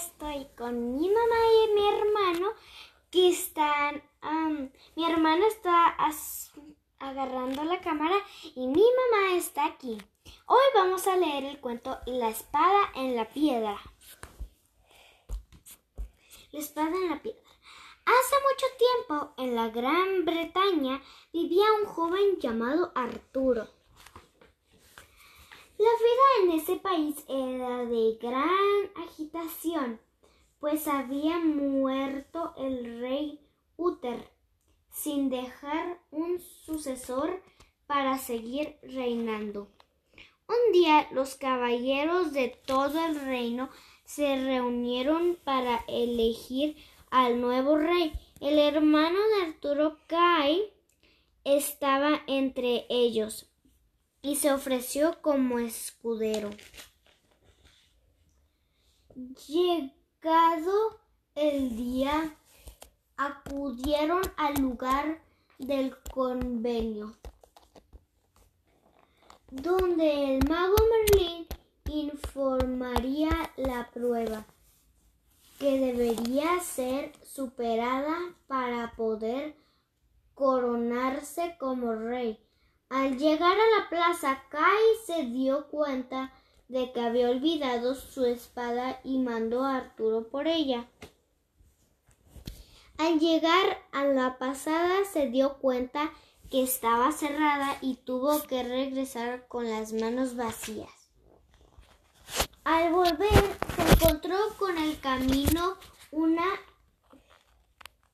estoy con mi mamá y mi hermano que están... mi hermano está agarrando la cámara y mi mamá está aquí. Hoy vamos a leer el cuento La espada en la piedra. La espada en la piedra. Hace mucho tiempo, en la Gran Bretaña, vivía un joven llamado Arturo. La vida en ese país era de gran agitación, pues había muerto el rey Uther, sin dejar un sucesor para seguir reinando. Un día los caballeros de todo el reino se reunieron para elegir al nuevo rey. El hermano de Arturo Kai estaba entre ellos, y se ofreció como escudero. Llegado el día, acudieron al lugar del convenio, donde el mago Merlín informaría la prueba que debería ser superada para poder coronarse como rey. Al llegar a la plaza, Kai se dio cuenta de que había olvidado su espada y mandó a Arturo por ella. Al llegar a la pasada se dio cuenta que estaba cerrada y tuvo que regresar con las manos vacías. Al volver encontró con el camino una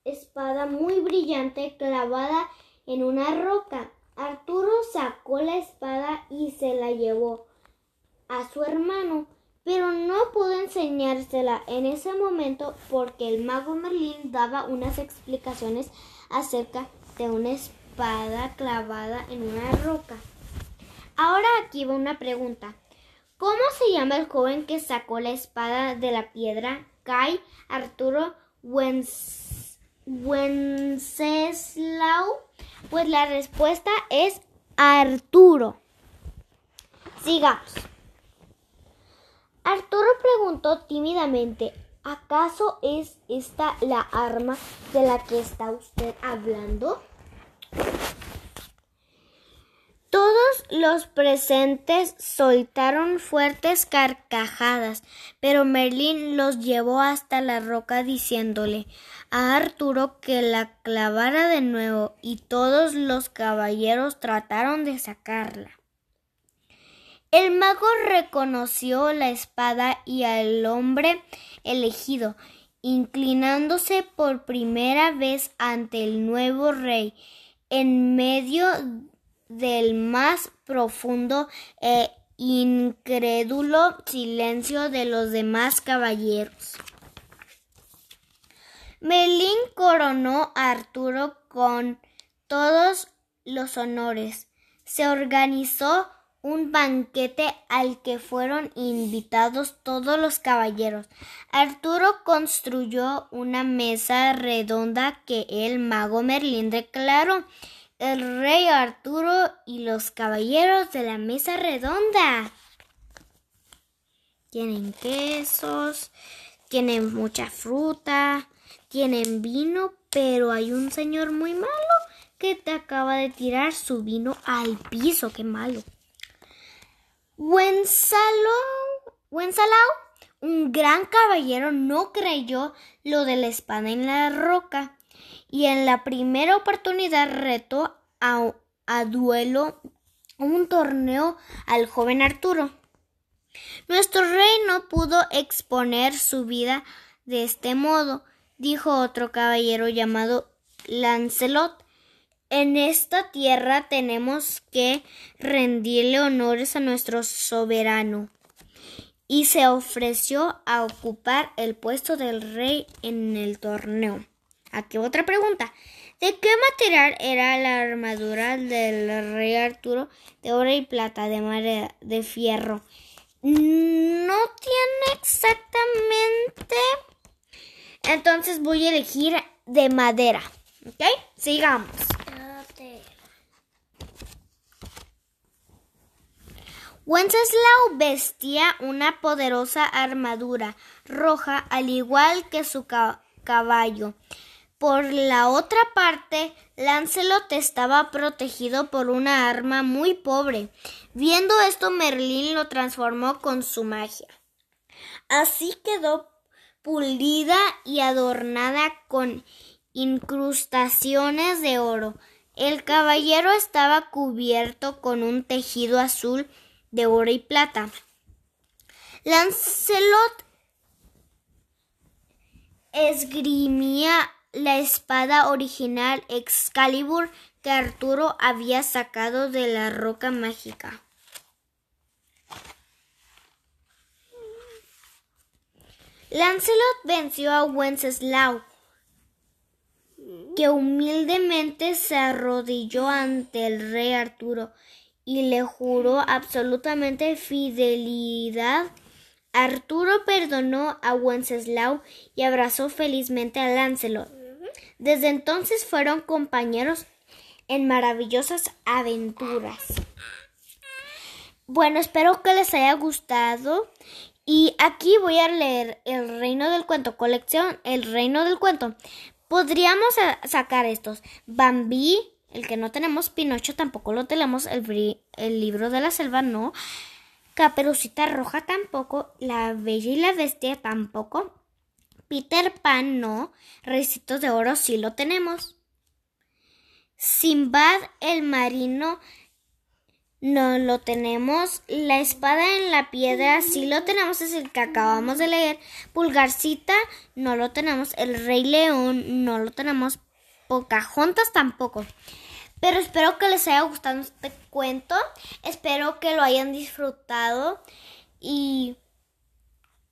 espada muy brillante clavada en una roca. Arturo sacó la espada y se la llevó a su hermano, pero no pudo enseñársela en ese momento porque el mago Merlín daba unas explicaciones acerca de una espada clavada en una roca. Ahora aquí va una pregunta. ¿Cómo se llama el joven que sacó la espada de la piedra? Kai Arturo Wenceslau pues la respuesta es Arturo. Sigamos. Arturo preguntó tímidamente, ¿acaso es esta la arma de la que está usted hablando? Todos los presentes soltaron fuertes carcajadas, pero Merlín los llevó hasta la roca diciéndole a Arturo que la clavara de nuevo y todos los caballeros trataron de sacarla. El mago reconoció la espada y al hombre elegido, inclinándose por primera vez ante el nuevo rey en medio del más profundo e incrédulo silencio de los demás caballeros. Melín coronó a Arturo con todos los honores. Se organizó un banquete al que fueron invitados todos los caballeros. Arturo construyó una mesa redonda que el mago Merlín declaró el rey Arturo y los caballeros de la mesa redonda. Tienen quesos, tienen mucha fruta, tienen vino, pero hay un señor muy malo que te acaba de tirar su vino al piso. ¡Qué malo! Wensalao, un gran caballero, no creyó lo de la espada en la roca y en la primera oportunidad retó a, a duelo un torneo al joven Arturo. Nuestro rey no pudo exponer su vida de este modo, dijo otro caballero llamado Lancelot. En esta tierra tenemos que rendirle honores a nuestro soberano. Y se ofreció a ocupar el puesto del rey en el torneo. Aquí otra pregunta. ¿De qué material era la armadura del rey Arturo? De oro y plata, de madera, de fierro. No tiene exactamente. Entonces voy a elegir de madera. ¿Ok? Sigamos. Wenceslao vestía una poderosa armadura roja al igual que su caballo. Por la otra parte, Lancelot estaba protegido por una arma muy pobre. Viendo esto, Merlín lo transformó con su magia. Así quedó pulida y adornada con incrustaciones de oro. El caballero estaba cubierto con un tejido azul de oro y plata. Lancelot esgrimía la espada original Excalibur que Arturo había sacado de la roca mágica. Lancelot venció a Wenceslao, que humildemente se arrodilló ante el rey Arturo y le juró absolutamente fidelidad Arturo perdonó a Wenceslao y abrazó felizmente a Lancelot. Desde entonces fueron compañeros en maravillosas aventuras. Bueno, espero que les haya gustado. Y aquí voy a leer El Reino del Cuento, colección El Reino del Cuento. Podríamos sacar estos. Bambi, el que no tenemos, Pinocho tampoco lo tenemos, el, el libro de la selva no. Caperucita Roja tampoco, La Bella y la Bestia tampoco, Peter Pan no, Recitos de Oro sí lo tenemos. Simbad el Marino no lo tenemos. La espada en la piedra sí lo tenemos, es el que acabamos de leer. Pulgarcita no lo tenemos. El Rey León no lo tenemos. Pocahontas tampoco. Pero espero que les haya gustado este cuento. Espero que lo hayan disfrutado. Y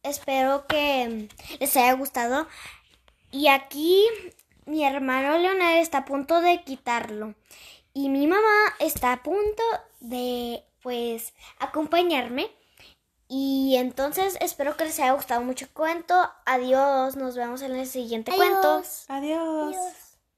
espero que les haya gustado. Y aquí mi hermano Leonel está a punto de quitarlo. Y mi mamá está a punto de, pues, acompañarme. Y entonces espero que les haya gustado mucho el cuento. Adiós, nos vemos en el siguiente cuento. Adiós.